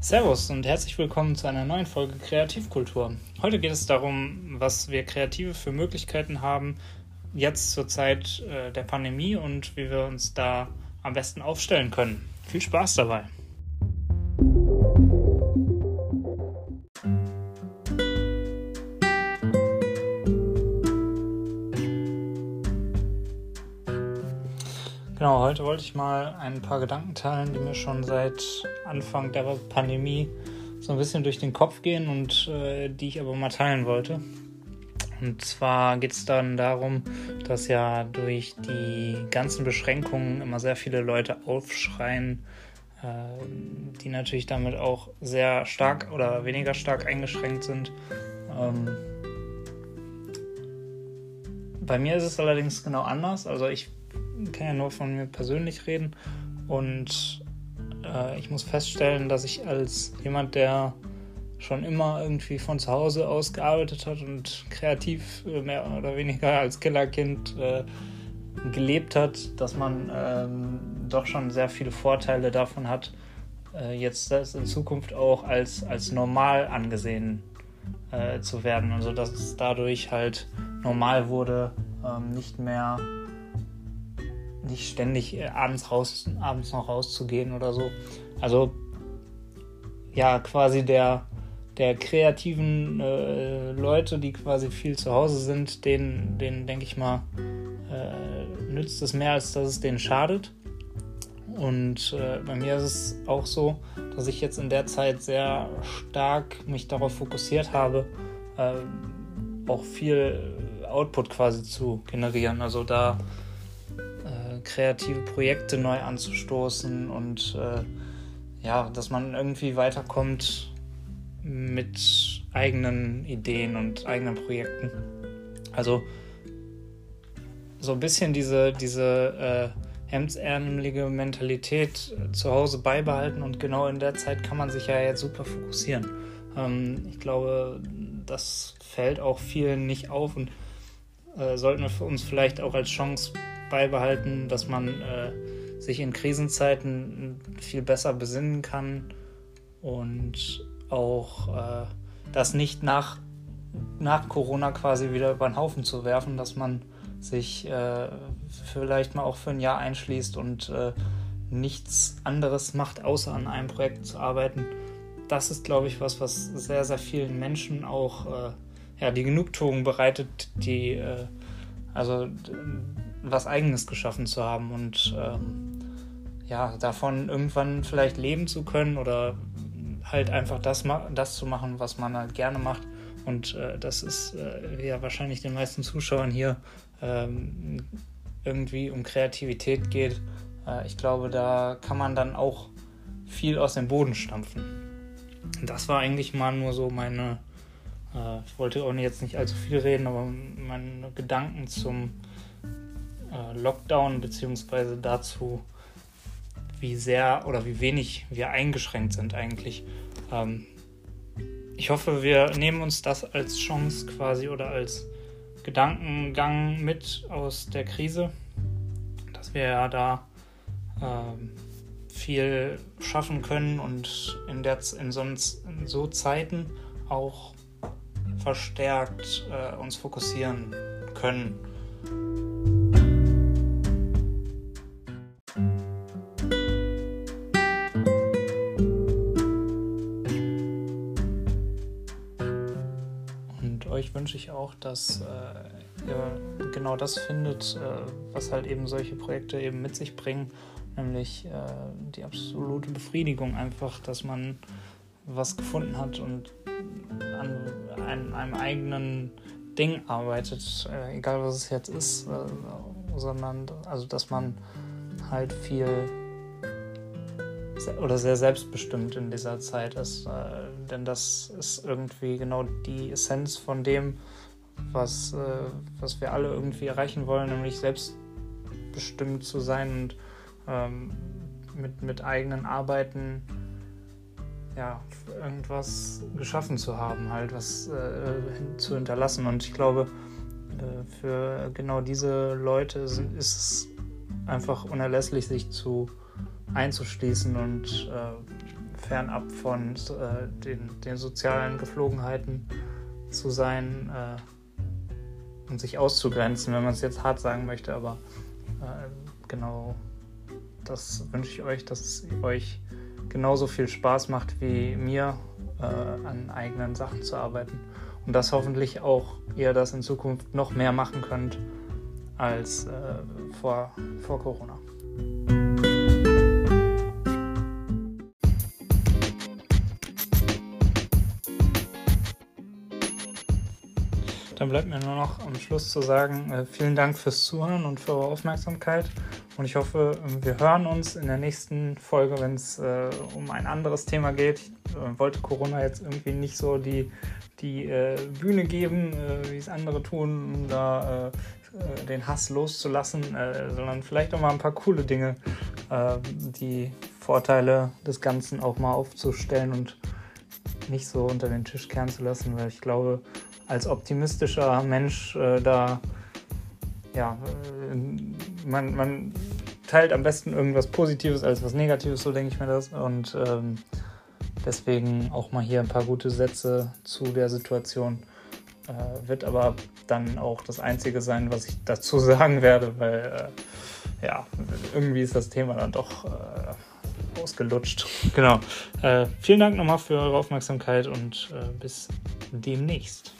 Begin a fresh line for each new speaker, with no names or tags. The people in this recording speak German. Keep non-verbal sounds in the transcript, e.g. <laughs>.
Servus und herzlich willkommen zu einer neuen Folge Kreativkultur. Heute geht es darum, was wir Kreative für Möglichkeiten haben, jetzt zur Zeit äh, der Pandemie und wie wir uns da am besten aufstellen können. Viel Spaß dabei! Genau, heute wollte ich mal ein paar Gedanken teilen, die mir schon seit Anfang der Pandemie so ein bisschen durch den Kopf gehen und äh, die ich aber mal teilen wollte. Und zwar geht es dann darum, dass ja durch die ganzen Beschränkungen immer sehr viele Leute aufschreien, äh, die natürlich damit auch sehr stark oder weniger stark eingeschränkt sind. Ähm, bei mir ist es allerdings genau anders. Also ich kann ja nur von mir persönlich reden und äh, ich muss feststellen, dass ich als jemand, der schon immer irgendwie von zu Hause aus gearbeitet hat und kreativ äh, mehr oder weniger als Killerkind äh, gelebt hat, dass man ähm, doch schon sehr viele Vorteile davon hat, äh, jetzt in Zukunft auch als, als normal angesehen äh, zu werden. Also dass es dadurch halt normal wurde, ähm, nicht mehr nicht ständig äh, abends raus, abends noch rauszugehen oder so. Also ja, quasi der, der kreativen äh, Leute, die quasi viel zu Hause sind, denen, denen denke ich mal, äh, nützt es mehr, als dass es denen schadet. Und äh, bei mir ist es auch so, dass ich jetzt in der Zeit sehr stark mich darauf fokussiert habe, äh, auch viel Output quasi zu generieren. Also da kreative Projekte neu anzustoßen und äh, ja, dass man irgendwie weiterkommt mit eigenen Ideen und eigenen Projekten. Also so ein bisschen diese, diese äh, hemdsärmelige Mentalität zu Hause beibehalten und genau in der Zeit kann man sich ja jetzt super fokussieren. Ähm, ich glaube, das fällt auch vielen nicht auf und äh, sollten wir für uns vielleicht auch als Chance beibehalten, dass man äh, sich in Krisenzeiten viel besser besinnen kann und auch äh, das nicht nach, nach Corona quasi wieder über den Haufen zu werfen, dass man sich äh, vielleicht mal auch für ein Jahr einschließt und äh, nichts anderes macht, außer an einem Projekt zu arbeiten. Das ist, glaube ich, was, was sehr, sehr vielen Menschen auch äh, ja, die Genugtuung bereitet, die äh, also was Eigenes geschaffen zu haben und ähm, ja, davon irgendwann vielleicht leben zu können oder halt einfach das, das zu machen, was man halt gerne macht. Und äh, das ist äh, ja wahrscheinlich den meisten Zuschauern hier ähm, irgendwie um Kreativität geht. Äh, ich glaube, da kann man dann auch viel aus dem Boden stampfen. Das war eigentlich mal nur so meine, äh, ich wollte auch jetzt nicht allzu viel reden, aber meine Gedanken zum Lockdown beziehungsweise dazu, wie sehr oder wie wenig wir eingeschränkt sind eigentlich. Ähm, ich hoffe, wir nehmen uns das als Chance quasi oder als Gedankengang mit aus der Krise, dass wir ja da äh, viel schaffen können und in, der, in, sonst, in so Zeiten auch verstärkt äh, uns fokussieren können. Auch, dass äh, ihr genau das findet, äh, was halt eben solche Projekte eben mit sich bringen, nämlich äh, die absolute Befriedigung einfach, dass man was gefunden hat und an einem, einem eigenen Ding arbeitet, äh, egal was es jetzt ist, äh, sondern also dass man halt viel oder sehr selbstbestimmt in dieser Zeit ist. Äh, denn das ist irgendwie genau die Essenz von dem, was, äh, was wir alle irgendwie erreichen wollen, nämlich selbstbestimmt zu sein und ähm, mit, mit eigenen Arbeiten ja, irgendwas geschaffen zu haben, halt was äh, zu hinterlassen. Und ich glaube, äh, für genau diese Leute sind, ist es einfach unerlässlich, sich zu einzuschließen und äh, fernab von äh, den, den, sozialen Geflogenheiten zu sein äh, und sich auszugrenzen, wenn man es jetzt hart sagen möchte. Aber äh, genau das wünsche ich euch, dass es euch genauso viel Spaß macht wie mir, äh, an eigenen Sachen zu arbeiten. Und dass hoffentlich auch ihr das in Zukunft noch mehr machen könnt als äh, vor, vor Corona. Dann bleibt mir nur noch am Schluss zu sagen, äh, vielen Dank fürs Zuhören und für eure Aufmerksamkeit. Und ich hoffe, wir hören uns in der nächsten Folge, wenn es äh, um ein anderes Thema geht. Ich äh, wollte Corona jetzt irgendwie nicht so die, die äh, Bühne geben, wie es andere tun, um da den Hass loszulassen, sondern vielleicht auch mal ein paar coole Dinge, die Vorteile des Ganzen auch mal aufzustellen und nicht so unter den Tisch kehren zu lassen, weil ich glaube, als optimistischer Mensch äh, da, ja, äh, man, man teilt am besten irgendwas Positives als was Negatives, so denke ich mir das. Und ähm, deswegen auch mal hier ein paar gute Sätze zu der Situation. Äh, wird aber dann auch das Einzige sein, was ich dazu <laughs> sagen werde, weil äh, ja, irgendwie ist das Thema dann doch äh, ausgelutscht. Genau. Äh, vielen Dank nochmal für eure Aufmerksamkeit und äh, bis demnächst.